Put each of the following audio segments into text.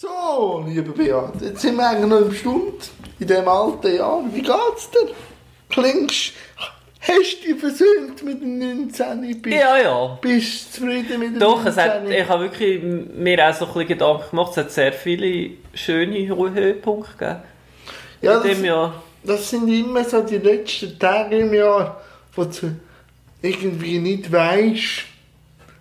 So, lieber Beat, jetzt sind wir eigentlich noch im Stund in diesem alten Jahr. Wie geht's dir? Klingst, hast du dich versöhnt mit dem 19? Bist, Ja, ja. bist du zufrieden mit dem Doch, es 19? hat, ich habe wirklich mir auch so ein bisschen Gedanken gemacht. Es hat sehr viele schöne Hö- Höhepunkte gegeben ja, in dem das, Jahr. das sind immer so die letzten Tage im Jahr, wo du irgendwie nicht weißt.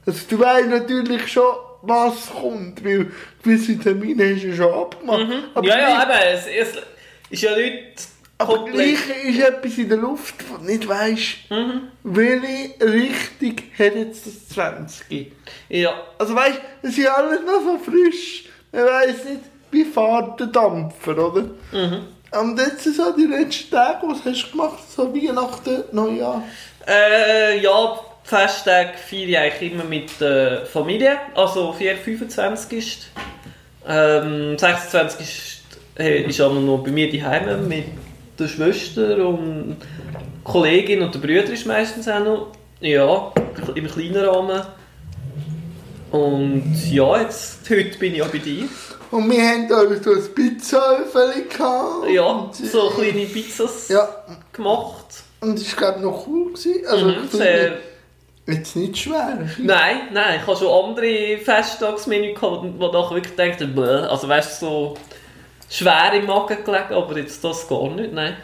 Also du weißt natürlich schon, was kommt, weil gewisse Termine hast du schon abgemacht. Aber Mhm. ja, ja, gleich- eben, es, es ist ja nicht Aber gleich ist etwas in der Luft, wo du nicht weißt, Mhm. welche Richtung hat jetzt das 20. Ja, Also weißt du, es ist alles noch so frisch. Man weiss nicht, wie fährt der Dampfer, oder? Mhm. Und jetzt sind so die letzten Tage, was hast du gemacht? So Weihnachten, Neujahr. äh, ja, Festtage feiere ich eigentlich immer mit der Familie. Also 4, 25 ist. Ähm, 26 ist, hey, ist auch noch bei mir daheim mit der Schwester und Kollegin und der Bruder ist meistens auch noch. Ja, im kleinen Rahmen. Und ja, jetzt, heute bin ich auch bei dir. Und wir haben da so ein Pizzaöffel gehabt. Ja, so kleine Pizzas Ja, gemacht. und das war glaube noch cool. Gewesen. Also, Mhm, ich sehr, jetzt nicht schwer. Nein, nein, ich habe schon andere Festtagsmenü gehabt, wo ich wirklich dachte, bäh, also weißt du, so schwer im Magen gelegen, aber jetzt das gar nicht, nein.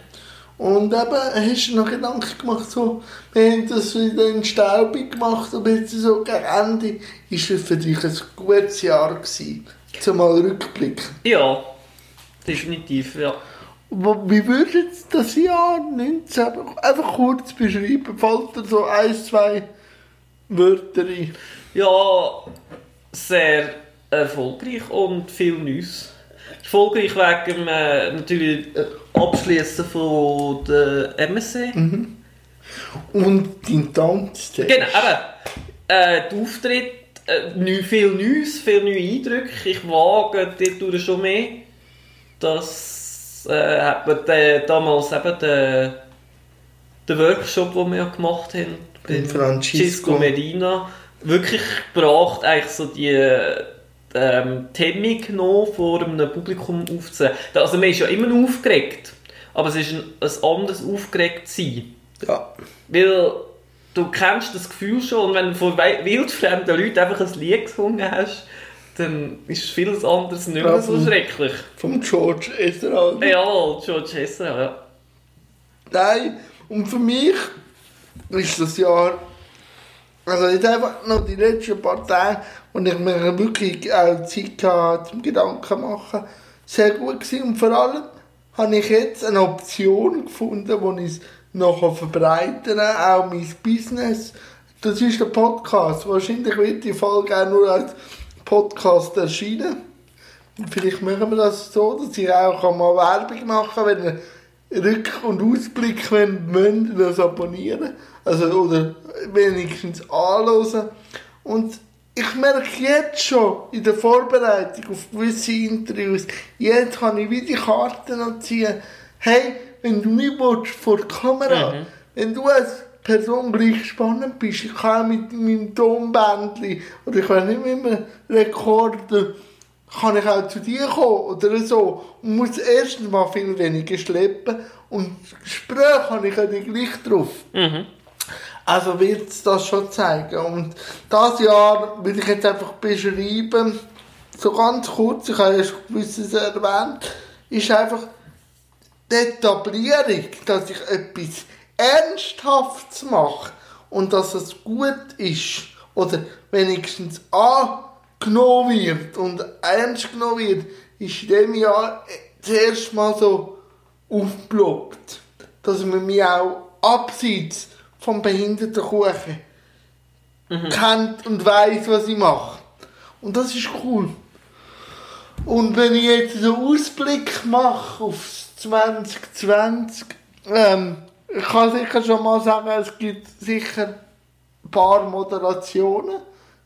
Und eben, hast du noch Gedanken gemacht, so, wir haben das wieder in Staubig gemacht, aber jetzt so gegen Ende ist es für dich ein gutes Jahr gewesen. Zum mal rückblicken. Ja, definitiv, ja. Wie würdest du das Jahr 19 einfach kurz beschreiben? Fällt dir so ein, zwei Wörter ein? Ja, sehr erfolgreich und viel Neues. Erfolgreich wegen äh, natürlich Abschließen von der MSC. Und dein Tanztest? Genau, eben. Äh, der Auftritt, äh, viel Neues, viele neue Eindrücke. Ich wage dort schon mehr. Das äh, hat der, damals eben den, den Workshop, den wir ja gemacht haben, Beim Francisco. Medina, wirklich gebracht, eigentlich so die ähm, die Hemmung genommen, vor einem Publikum aufzunehmen. Also man ist ja immer aufgeregt, aber es ist ein, ein anderes aufgeregt sein. Ja. Weil du kennst das Gefühl schon und wenn du vor wei- wildfremden Leuten einfach ein Lied gesungen hast, dann ist vieles anderes nicht mehr so Ja. schrecklich. Vom George Ezra. Ja, George Hessel, ja. Nein, und für mich ist das Jahr, also jetzt einfach noch die letzten paar Tage, wo ich mir wirklich auch Zeit hatte zum Gedanken machen, sehr gut gewesen. Und vor allem habe ich jetzt eine Option gefunden, wo ich es noch verbreitern kann, auch mein Business. Das ist der Podcast. Wahrscheinlich wird die Folge auch nur als Podcast erscheinen. Vielleicht machen wir das so, dass ich auch mal Werbung machen kann, wenn Rück- und Ausblick wollt ihr das abonnieren. Also, oder wenigstens anhören. Und ich merke jetzt schon in der Vorbereitung auf gewisse Interviews, jetzt kann ich wie die Karten noch ziehen. Hey, wenn du nicht willst, vor der Kamera, wenn du als Person gleich spannend bist, ich kann mit meinem Tonbändchen oder ich kann nicht mit einem Rekorder kann ich auch zu dir kommen? Oder so? Und muss erstens mal viel weniger schleppen. Und Gespräche habe ich ja nicht gleich drauf. Also wird es das schon zeigen. Und das Jahr will ich jetzt einfach beschreiben, so ganz kurz, ich habe ja schon gewisses erwähnt, ist einfach die Etablierung, dass ich etwas Ernsthaftes mache und dass es gut ist. Oder wenigstens angenommen wird und ernst genommen wird, ist in diesem Jahr zuerst mal so aufgeblockt, dass man mich auch abseits vom Behindertenkuchen kennt und weiß, was ich mache. Und das ist cool. Und wenn ich jetzt so einen Ausblick mache auf 2020, ähm, ich kann sicher schon mal sagen, es gibt sicher ein paar Moderationen.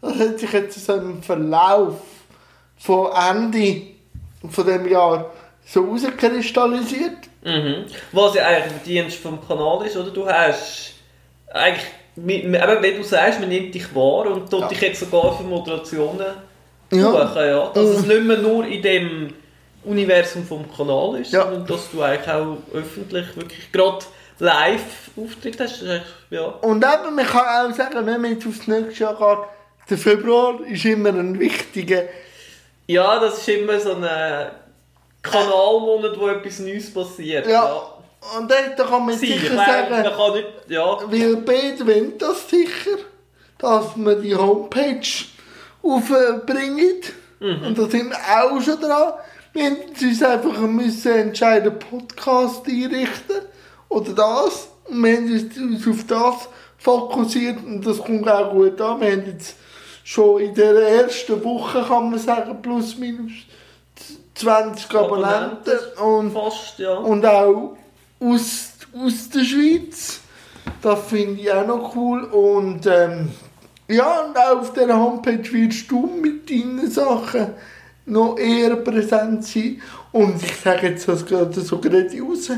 Das hat sich jetzt so im Verlauf von Ende von dem Jahr so herauskristallisiert. Mhm. Was ja eigentlich der Dienst vom Kanal ist, oder? Du hast eigentlich, eben, wenn du sagst, man nimmt dich wahr und tut Ja. dich jetzt sogar für Moderationen Ja. buchen, ja. Dass es nicht mehr nur in dem Universum vom Kanal ist, Ja. sondern dass du eigentlich auch öffentlich wirklich gerade Live-Auftritt hast. Das ist eigentlich, ja. Und eben, man kann auch sagen, wenn man jetzt aufs nächste Jahr geht, der Februar ist immer ein wichtiger. ja, das ist immer so ein Kanalmonat, wo etwas Neues passiert. Ja. Und dort kann man Sie, ich sicher meine, man sagen, kann nicht, ja. weil beide wollen das sicher, dass man die Homepage aufbringen. Und da sind wir auch schon dran. Wir haben uns einfach müssen entscheiden, Podcast einrichten oder das. Und wir haben uns auf das fokussiert und das kommt auch gut an. Wir haben jetzt schon in der ersten Woche, kann man sagen, plus minus 20 Abonnenten. Und Fast, ja. und auch aus, aus der Schweiz. Das finde ich auch noch cool. Und ähm, ja, und auch auf dieser Homepage wirst du mit deinen Sachen noch eher präsent sein. Und ich sage jetzt das gerade so gerade raus.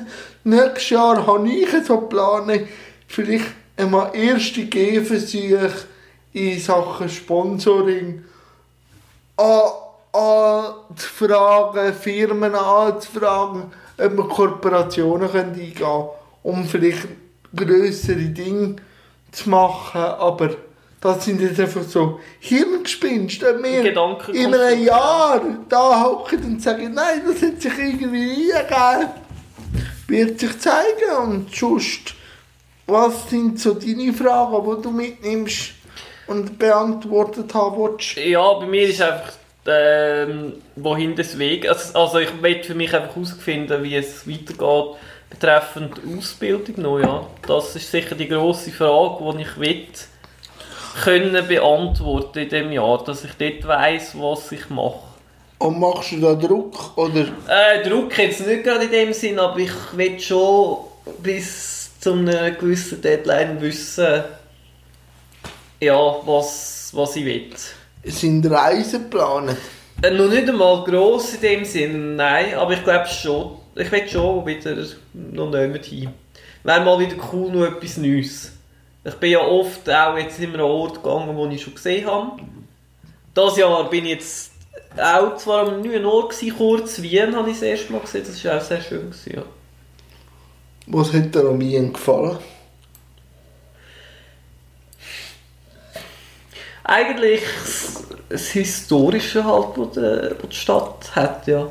Nächstes Jahr habe ich so geplant, vielleicht einmal erste Gehversuche in Sachen Sponsoring an, anzufragen, Firmen anzufragen, ob wir Kooperationen eingehen können, um vielleicht grössere Dinge zu machen. Aber das sind jetzt einfach so Hirngespinste. Ob wir Gedanken- in einem Jahr da hocken und sagen, nein, das hat sich irgendwie eingegeben, wird sich zeigen. Und sonst, was sind so deine Fragen, die du mitnimmst und beantwortet haben willst? Ja, bei mir ist einfach, ähm, wohin das Weg. Also, also ich will für mich einfach herausfinden, wie es weitergeht betreffend Ausbildung noch, ja. Das ist sicher die grosse Frage, die ich will können beantworten in dem Jahr, dass ich dort weiss, was ich mache. Und machst du da Druck? Oder? Äh, Druck jetzt nicht gerade in dem Sinn, aber ich will schon bis zu einer gewissen Deadline wissen, ja, was, was ich will. Sind Reisen geplant? Äh, noch nicht einmal gross in dem Sinn, nein, aber ich glaube schon. Ich will schon wieder noch nicht hin. Wäre mal wieder cool, noch etwas Neues. Ich bin ja oft auch jetzt immer an Ort gegangen, wo ich schon gesehen habe. Das Jahr bin ich jetzt auch zwar einem neuen Ort gewesen, kurz Wien habe ich das erste Mal gesehen, das war auch sehr schön. Gewesen, ja. Was hat dir an Wien gefallen? Eigentlich das- Historische halt, die, was die Stadt hat, ja.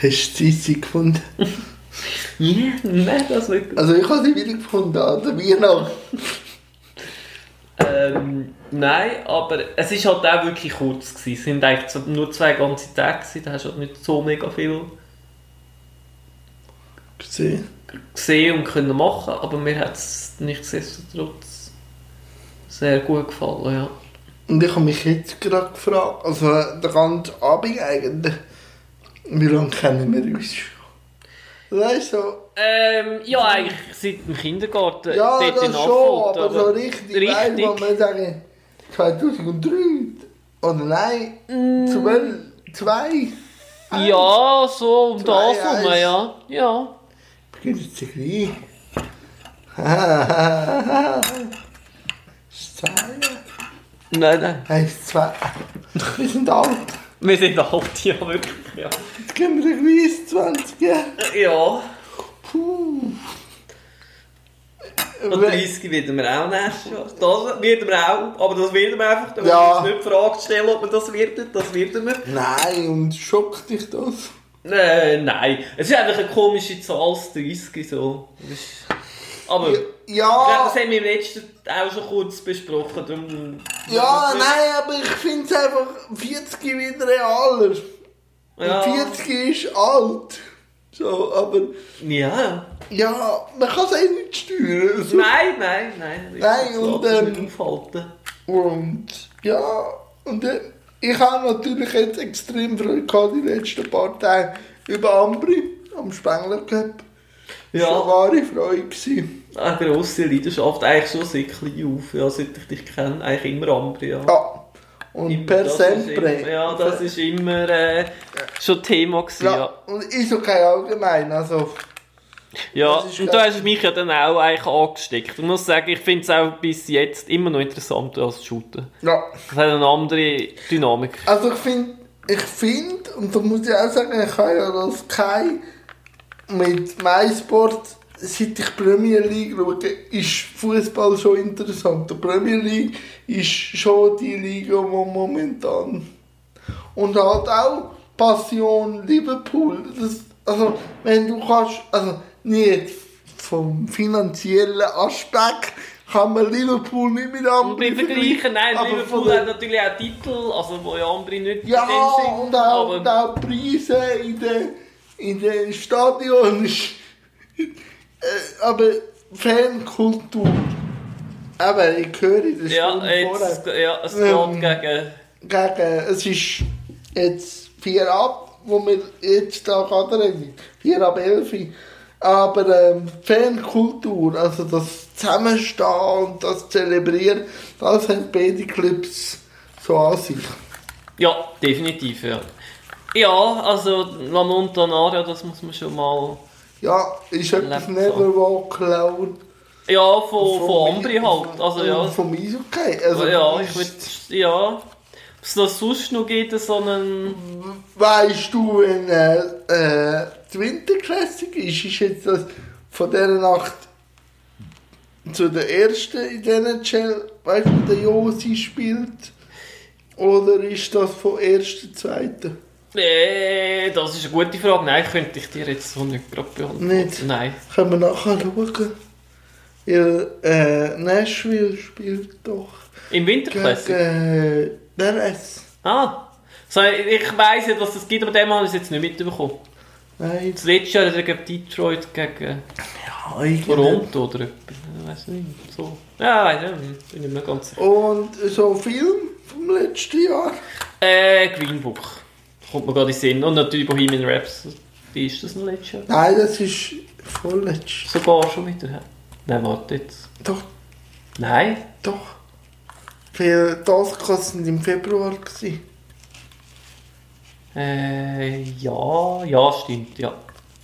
Hast du die Zeitung gefunden? Ja, nein, das wirklich. Also ich habe sie wieder gefunden an der Weihnacht. Ähm, nein, aber es ist halt auch wirklich kurz gewesen. Es sind eigentlich nur zwei ganze Tage gewesen, da hast du halt nicht so mega viel Gesehen. gesehen und können machen, aber mir hat es nichtsdestotrotz sehr gut gefallen, ja. Und ich habe mich jetzt gerade gefragt, also den ganzen Abend eigentlich, wie lange kennen wir uns schon? Weißt du, Ähm, ja, eigentlich seit dem Kindergarten. ja, das schon, Affolter, aber so richtig, weißt du, wo Richtig. man sagen, 2003 oder nein, 12, 2, Ja, so um das herum, ja. Ja. beginnt jetzt zu klein. Nein, nein. heisst zwei. Wir sind alt. Wir sind alt, ja, wirklich, ja. Jetzt gehen wir gewiss 20 Jahre. Ja, Puh. und 30 werden wir auch nächstes Jahr. Das werden wir auch, aber das werden wir einfach. Da Ja. nicht die Frage stellen, ob wir das werden. Das werden wir. Nein, und schockt dich das? Äh, nein, es ist einfach eine komische Zahl, das 30 so. Das ist- Aber Ja, ich glaube, das haben wir im letzten auch schon kurz besprochen. Darum, ja nein, aber ich finde es einfach 40 wieder realer. Ja. Und 40 ist alt. So, aber Ja. ja, man kann es eh nicht steuern. So. Nein, nein, nein. Nein, und, ähm, aufhalten. Und ja, und äh, ich habe natürlich jetzt extrem Freude gehabt die letzten paar Tage über Ambri am Spengler Cup. Ja. Eine wahre Freude. Gewesen. Eine grosse Leidenschaft, eigentlich schon seit klein auf, ja, seit ich dich kenne, eigentlich immer andere, ja. Ja. Und Immer, per sempre. immer- Ja, das ist immer äh, schon Thema gewesen, Ja, ja. und ist okay allgemein. Also, Ja, und du hast mich ja dann auch eigentlich angesteckt. Ich muss sagen, ich finde es auch bis jetzt immer noch interessanter als Shooten. Ja. Das hat eine andere Dynamik. Also ich finde, ich finde, und da muss ich auch sagen, ich habe ja das Sky mit MySport, seit ich Premier League schaue, ist Fußball schon interessant. Die Premier League ist schon die Liga, wo momentan und halt auch Passion Liverpool. Das, also wenn du kannst, also nicht vom finanziellen Aspekt kann man Liverpool nicht mit anderen beim Vergleichen, nein, aber Liverpool der- hat natürlich auch Titel, also wo ja andere nicht Ja, in dem Sinn, und auch, aber und auch Preise in den, in den Stadion. ist- Äh, aber Fankultur. Aber ich höre das ja, jetzt, vorher. ja, es Ähm, geht gegen... Gegen, es ist jetzt 4 ab, wo wir jetzt da gerade reden. 4 ab 11. Aber ähm, Fankultur, also das Zusammenstehen und das Zelebrieren, das haben beide Clubs so an sich. Ja, definitiv, ja. Ja, also La Montanaria, das muss man schon mal... Ja, ist etwas Lebt Never Walk Alone. Ja, von, von Ambri halt, also ja. Vom Eishockey. Also, ja, ist- ich würde... Ja... Was das sonst noch gibt, so einen... Weißt du, wenn äh, äh, die Winter Classic ist, ist jetzt das von dieser Nacht zu der ersten in der NHL, weißt du, der Josi spielt? Oder ist das von ersten, zweiten? Äh, das ist eine gute Frage. Nein, könnte ich dir jetzt so nicht gerade beantworten. Nicht? Nein. Können wir nachher schauen? Ja, äh, Nashville spielt doch Im gegen Winterklassik? äh, der S. Ah. So, ich weiss nicht, was es gibt, aber dem habe ich es jetzt nicht mitbekommen. Nein, Das letzte Jahr hat er gegen Detroit gegen ja, irgendwie. Toronto oder etwas. Ich weiß nicht. So. Ja, weiss nicht. Bin ich mir ganz sicher. Und so Film vom letzten Jahr. Äh, Green Book. Kommt mir gerade in den Sinn. Und natürlich Bohemian Raps. Wie ist das noch letztes Jahr? Nein, das ist vorletzt. Sogar schon wieder. Nein, warte jetzt. Doch, Nein? doch. Für die Oscars sind im Februar. Gewesen. Äh, ja, ja, stimmt, ja.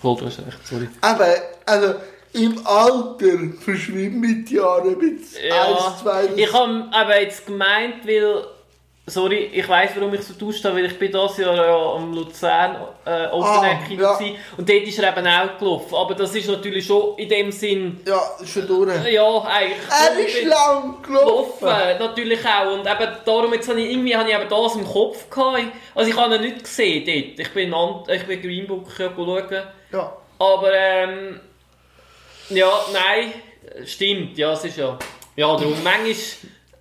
Voll, du hast recht, sorry. Aber, also, im Alter verschwimmen die Jahre bisschen. Ja, Eins, zwei, das- ich habe aber jetzt gemeint, weil, sorry, ich weiß, warum ich so tauscht habe, weil ich bin dieses Jahr ja am Luzern äh, Open Ah, Air Kino ja. gewesen, und dort ist er eben auch gelaufen. Aber das ist natürlich schon in dem Sinn, Ja, schon durch. ja, eigentlich. Er ist lang gelaufen. Laufen, natürlich auch. Und eben darum, jetzt habe ich irgendwie habe ich eben das im Kopf gehabt. Also ich habe ihn nicht gesehen dort. Ich bin, an, ich bin Green Book ja schauen. Ja. Aber ähm, ja, nein, stimmt, ja, es ist ja. Ja, darum, manchmal.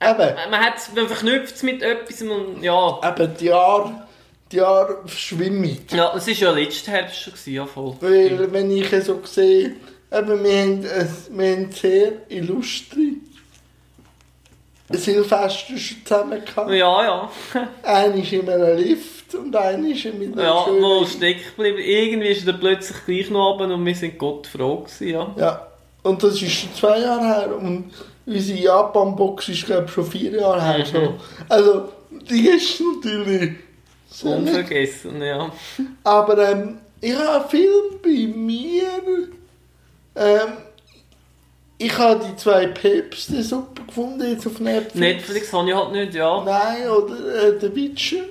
Eben. Man, hat, man verknüpft es mit etwas und ja. Eben, die Jahre, die Jahre verschwimmen. Ja, es war ja letzten Herbst schon, gewesen, ja voll. Weil, wenn ich es so sehe, eben, wir haben, wir haben sehr illustre Silvester schon zusammen gehabt. Ja, ja. Einer ist in einem Lift und einer ist mit einer Ja, wo schönen... stecken geblieben. Irgendwie ist er plötzlich gleich noch runter und wir sind Gott froh gewesen, ja. Ja, und das ist schon zwei Jahre her und unsere Japan-Box ist glaube ich schon vier Jahre her. Mhm. So. Also, die ist natürlich nett. Unvergessen, ja. Aber ähm, ich habe einen Film bei mir. Ähm, ich habe die zwei Päpste super gefunden jetzt auf Netflix. Netflix habe ich halt nicht, ja. Nein, oder äh, The Witcher.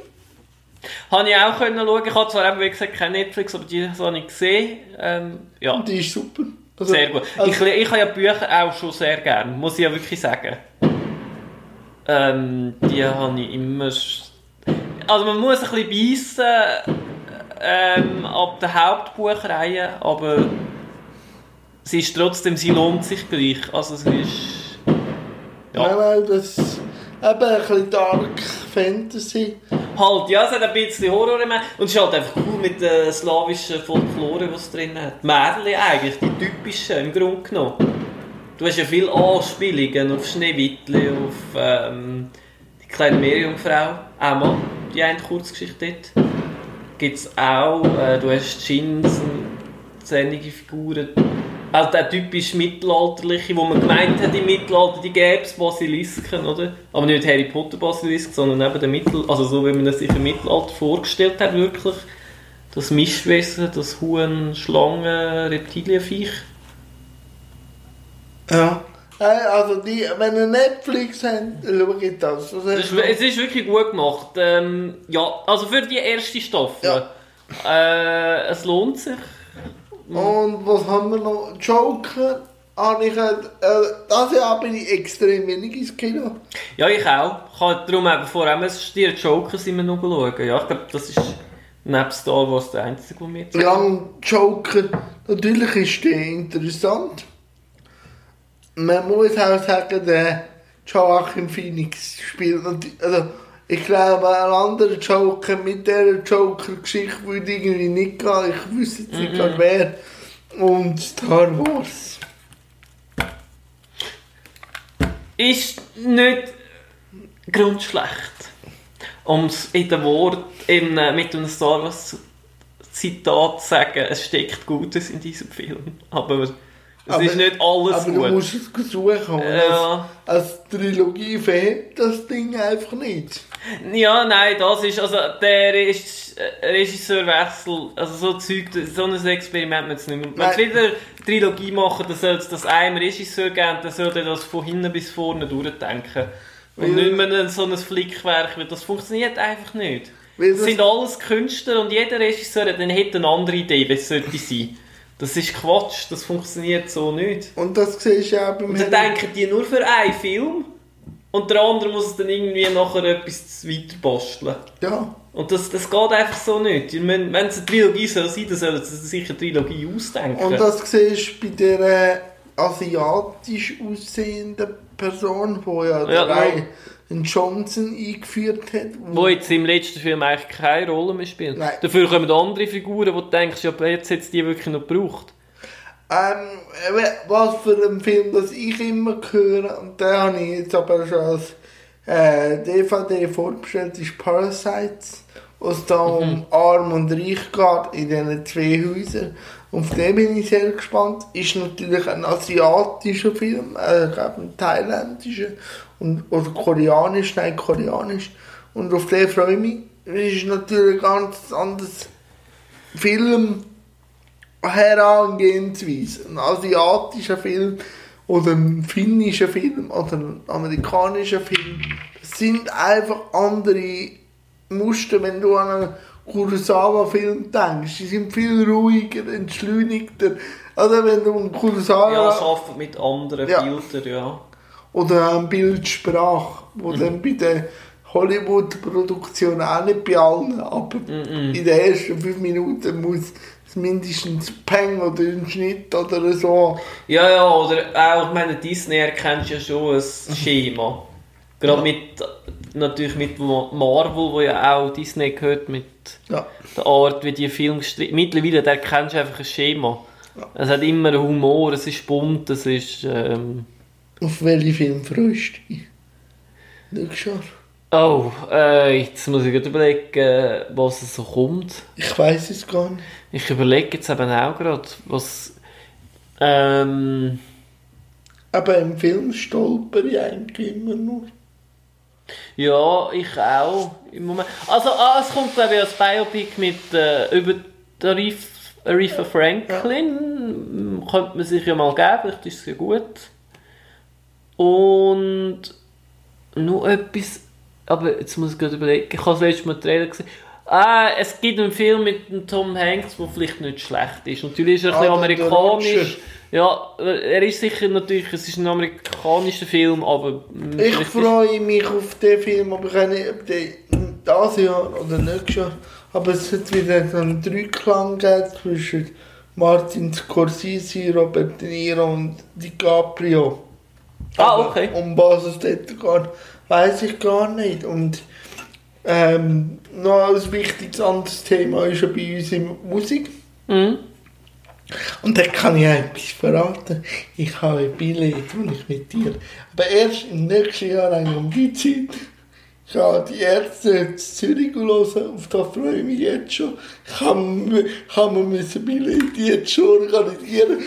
Habe ich auch können schauen. Ich habe zwar eben, wie gesagt, kein Netflix, aber die habe ich gesehen. Ähm, ja, die ist super. Also, sehr gut. Also, ich, ich habe ja Bücher auch schon sehr gern, muss ich ja wirklich sagen. Ähm, die habe ich immer... Also man muss ein bisschen beißen ähm, ab der Hauptbuchreihe, aber sie ist trotzdem, sie lohnt sich gleich. Also es ist... Ja. Nein, nein, das eben ein bisschen Dark Fantasy. Halt, ja, es hat ein bisschen Horror-Element. Und es ist halt einfach cool mit der slawischen Folklore, die es drin hat. Märchen eigentlich, die typischen im Grunde genommen. Du hast ja viele Anspielungen auf Schneewittli, auf ähm, die kleine Meerjungfrau. Auch mal, die eine Kurzgeschichte dort. Gibt es auch, äh, du hast Djinns, zähnige Figuren. Also der typisch mittelalterliche, wo man gemeint hat im Mittelalter, die gäbe es Basilisken, oder? Aber nicht Harry Potter Basilisk, sondern eben der Mittel, also so wie man es sich im Mittelalter vorgestellt hat, wirklich. das Mischwesen, das Huhn, Schlangen, Reptilienviech. Ja. Hey, also die, wenn ihr Netflix habt, schaut das. das Das ist, es ist wirklich gut gemacht. Ähm, ja, also für die erste Staffel. Äh, es lohnt sich. Und was haben wir noch? Joker. Habe ich, äh, das Jahr bin ich extrem wenig ins Kino. Ja, ich auch. Ich habe darum eben vorher auch die Joker sind wir noch schauen. Ja, ich glaube, das ist neben Star Wars der einzige, der mir Ja, und Joker, natürlich ist der interessant. Man muss auch sagen, der Joachim Phoenix spielt natürlich, also ich glaube, ein anderer Joker mit dieser Joker-Geschichte würde irgendwie nicht gehen. Ich wüsste jetzt nicht mm wer. Und Star Wars. Ist nicht grundschlecht. Um es in den Wort in, äh, mit einem Star Wars Zitat zu sagen, es steckt Gutes in diesem Film. Aber es Aber- ist nicht alles Aber gut. du musst es suchen. Ja. Als, als Trilogie verhält das Ding einfach nicht. Ja, nein, das ist, also der äh, Regisseurwechsel, also so Zeug, so ein Experiment mit nicht mehr. Wenn sie wieder Trilogie machen, dann soll es das einem Regisseur geben, dann soll er das von hinten bis vorne durchdenken. Und Weil- nicht mehr so ein Flickwerk, weil das funktioniert einfach nicht. Es das- sind alles Künstler und jeder Regisseur hat, dann hätte eine andere Idee, wie es sollte sein. Das ist Quatsch, das funktioniert so nicht. Und das siehst du auch beim Und dann denken die nur für einen Film und der andere muss dann irgendwie nachher etwas weiter basteln. Ja. Und das, das geht einfach so nicht. Ich meine, Wenn es eine Trilogie soll sein, dann sollen sie sich eine Trilogie ausdenken. Und das siehst du bei der asiatisch aussehenden Person, die ja, Ja, der Ryan Johnson eingeführt hat. wo jetzt im letzten Film eigentlich keine Rolle mehr spielt. Nein. Dafür kommen andere Figuren, wo du denkst, ja, jetzt hat die wirklich noch gebraucht. Ähm, äh, was für ein Film, das ich immer höre, und den habe ich jetzt aber schon als äh, DVD vorbestellt, ist Parasites, wo es da um Arm und Reich geht in diesen zwei Häusern. Auf den bin ich sehr gespannt. Ist natürlich ein asiatischer Film, äh, ich glaube ein thailändischer und, oder koreanisch, nein, koreanisch. Und auf den freue ich mich. Ist natürlich ein ganz anderes Film. Herangehensweise. Ein asiatischer Film oder ein finnischer Film oder ein amerikanischer Film. Das sind einfach andere Muster, wenn du an einen Kurosawa-Film denkst. Die sind viel ruhiger, entschleunigter. Oder wenn du einen Kurosawa Ja, es arbeitet mit anderen Ja. Bildern, ja. Oder eine Bildsprache, wo dann bei der Hollywood-Produktion auch nicht bei allen, aber in den ersten fünf Minuten muss es mindestens Peng oder ein Schnitt oder so. Ja, ja, oder auch, ich meine, Disney erkennt ja schon ein Schema. Gerade mit, natürlich mit Marvel, wo ja auch Disney gehört, mit Ja. der Art, wie die Filme gestrickt Mittlerweile, erkennst du einfach ein Schema. Es hat immer Humor, es ist bunt, es ist... Ähm, Auf welchen Film freust du dich? Nächstes Jahr? oh, äh, jetzt muss ich überlegen, was so kommt. Ich weiß es gar nicht. Ich überlege jetzt eben auch gerade, was... Ähm, Aber im Film stolper ich eigentlich immer nur. Ja, ich auch. Im Moment. Also, ah, es kommt glaube ich als Biopic mit äh, über Arif, Aretha Franklin. Könnte man sich ja mal geben, vielleicht ist es ja gut. Und noch etwas, aber jetzt muss ich gerade überlegen, ich habe das letzte Mal Trailer gesehen. Ah, es gibt einen Film mit dem Tom Hanks, der vielleicht nicht schlecht ist. Natürlich ist er ein Ah, bisschen amerikanisch. Ja, er ist sicher natürlich, es ist ein amerikanischer Film, aber... mm, Ich freue mich auf den Film, aber ich weiß nicht, ob der das Jahr oder nächstes Jahr. Aber es wird wieder so einen Dreiklang geben zwischen Martin Scorsese, Robert De Niro und DiCaprio. Ah, Aber okay. Um was es dort geht, weiß ich gar nicht. Und ähm, noch ein wichtiges anderes Thema ist ja bei uns in Musik. Mhm. Und da kann ich etwas verraten. Ich habe ein Billett, das ich mit dir. Aber erst im nächsten Jahr, eigentlich um die Zeit, ich habe die Ärzte in Zürich hören. Auf das freue ich mich jetzt schon. Ich habe, ich habe mir mein Billett jetzt schon organisieren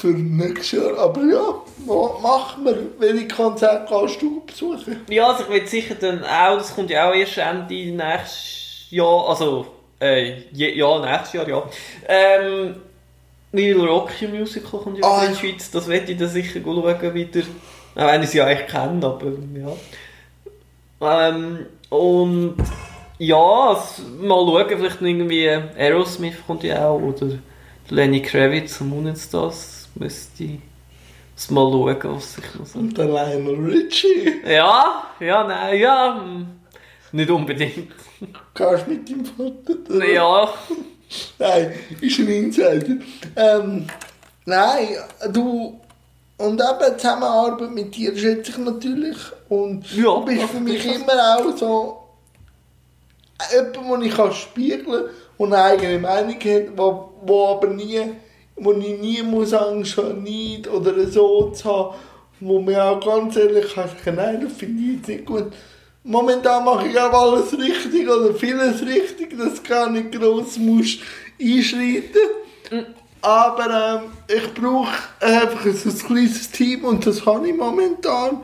für nächstes Jahr. Aber ja, ma- machen wir. Welche Konzerte kannst du besuchen? Ja, also ich will sicher dann auch, das kommt ja auch erst Ende nächstes Jahr, also Äh, ja, nächstes Jahr, ja. Ähm, Little Rocky Musical kommt ja Ah, in die. Schweiz, das werde ich dann sicher schauen wieder. Auch wenn ich sie ja eigentlich kenne, aber ja. Ähm, und ja, mal schauen, vielleicht irgendwie Aerosmith kommt ja auch, oder Lenny Kravitz und Moonstars, müsste ich es mal schauen, was ich noch so... Und der Lionel Richie. Ja, ja, nein, ja, hm, nicht unbedingt. Gehst mit deinem Vater? Ja, Nein, ist ein Insider. Ähm, nein, du. Und eben Zusammenarbeit mit dir schätze ich natürlich. Und Ja, du bist für mich immer auch so. Jemand, den ich spiegeln kann und eine eigene Meinung hat, wo, wo aber nie, wo ich nie muss Angst haben, nicht oder so zu haben, wo mir auch ganz ehrlich kann sagen, nein, das finde ich jetzt nicht gut. Momentan mache ich auch alles richtig oder vieles richtig, dass gar nicht gross muss einschreiten. Aber ähm, ich brauche einfach ein, ein kleines Team und das habe ich momentan.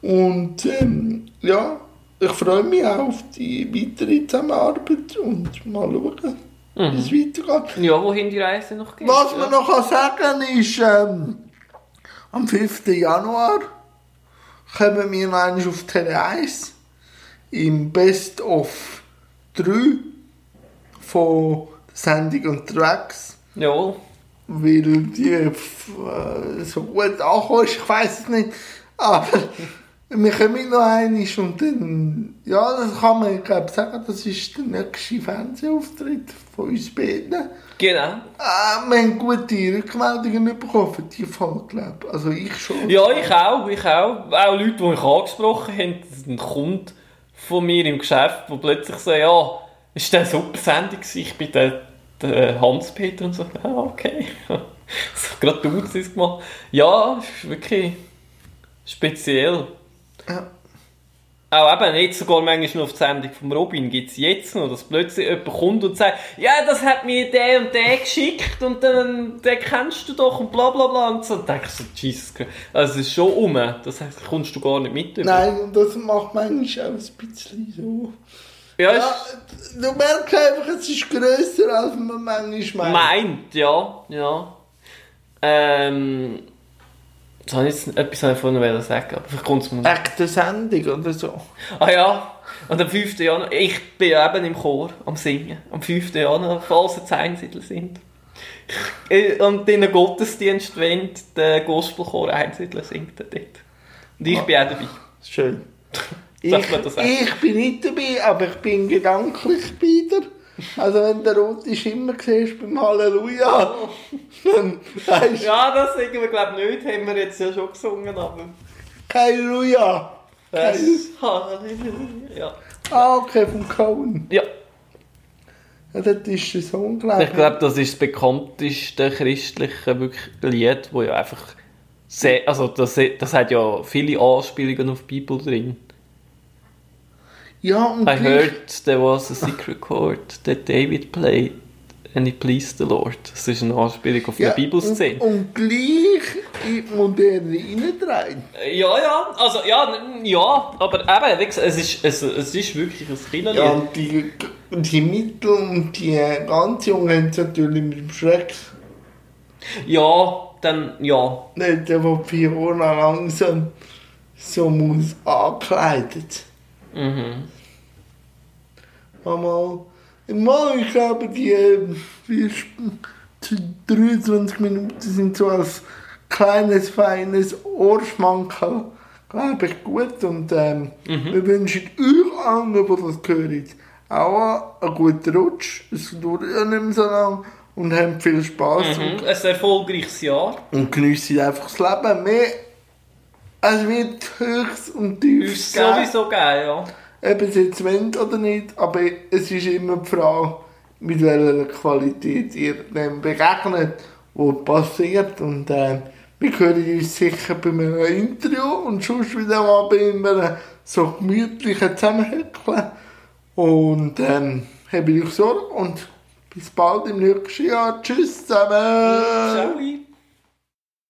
Und ähm, ja, ich freue mich auch auf die weitere Zusammenarbeit und mal schauen, wie es weitergeht. ja, wohin die Reise noch geht. Was ja. man noch kann sagen ist, ähm, am 5. Januar kommen wir noch einmal auf Tele 1 im Best of 3 von Sendung unterwegs. Jawohl. Weil die äh, so gut angekommen ist, ich weiß es nicht. Aber wir kommen noch einmal und dann, ja, das kann man, ich glaube, sagen, das ist der nächste Fernsehauftritt von uns beiden. Genau. Ah, wir haben gute Rückmeldungen bekommen für die Folge, glaube. Also ich schon. Ja, ich auch, ich auch. Auch Leute, die mich angesprochen haben, ein Kunde von mir im Geschäft, der plötzlich so, ja, ist das eine super Sendung ich bin der, der Hans-Peter und so, ah, okay. so, gerade du hast es gemacht. Ja, ist wirklich speziell. Ja. Auch eben nicht sogar manchmal nur auf die Sendung vom Robin gibt es jetzt noch, dass plötzlich jemand kommt und sagt, ja, das hat mir der und der geschickt und dann, den kennst du doch und bla bla bla und so. Und dann ich so, Jesus. Also es ist schon um, das heißt, kommst du gar nicht mit. über. Nein, und das macht manchmal auch ein bisschen so. Ja, Ja, du merkst einfach, es ist grösser, als man manchmal meint. meint, ja, ja. Ähm, jetzt habe ich jetzt etwas davon noch sagen, aber vielleicht kommt es mir noch. Echte Sendung oder so. Ah ja, und am 5. Januar, ich bin ja eben im Chor am Singen. Am 5. Januar, falls ihr zu Einsiedler sind. Ich- Und in den Gottesdienst, wenn der Gospelchor Einsiedler singt, dort. Und ich bin auch dabei. Schön. Ich, das ich bin nicht dabei, aber ich bin gedanklich bei dir. Also wenn der rote Schimmer siehst beim Halleluja, dann weißt Ja, das singen wir glaube ich nicht, haben wir jetzt ja schon gesungen, aber... Halleluja. Das... Halleluja. Ja. Ah, okay, vom Cohen. ja. Ja, das ist der Song, glaube Ich glaube, das ist das bekannteste christliche wirklich Lied, wo ja einfach sehr, also das, das hat ja viele Anspielungen auf die Bibel drin. Ja, und I heard there was a secret chord that David played and it pleased the Lord. Das ist eine Anspielung auf ja, eine Bibelszene. Und, und gleich in die Moderne reindrehen. Ja, ja, also ja, ja, aber eben, wie gesagt, es ist, es, es ist wirklich ein Kinderlied. Ja, und die, die Mittel und die ganz Jungen haben es natürlich mit dem Schreck. Ja, dann, ja. Nicht der, der Fiona langsam so muss angekleidet. Mhm. Einmal, mal, ich glaube, die äh, die 23 Minuten sind so als kleines, feines Ohrschmankerl, glaube ich, gut. Und ähm, wir wünschen euch allen, die das hören, auch einen guten Rutsch. Es dauert ja nicht mehr so lange und habt viel Spass. Mhm. Ein erfolgreiches Jahr. Und geniessen einfach das Leben mehr. Es wird höchst und tiefst Ist geben. sowieso geil, ja. Ob es jetzt wollt oder nicht, aber es ist immer die Frage, mit welcher Qualität ihr dem begegnet, was passiert. Und äh, wir hören uns sicher bei einem Interview und sonst wieder mal bei einem so gemütlichen Zusammenhäkeln. Und ähm, habe ich euch Sorge und bis bald im nächsten Jahr. Tschüss zusammen! Ciao.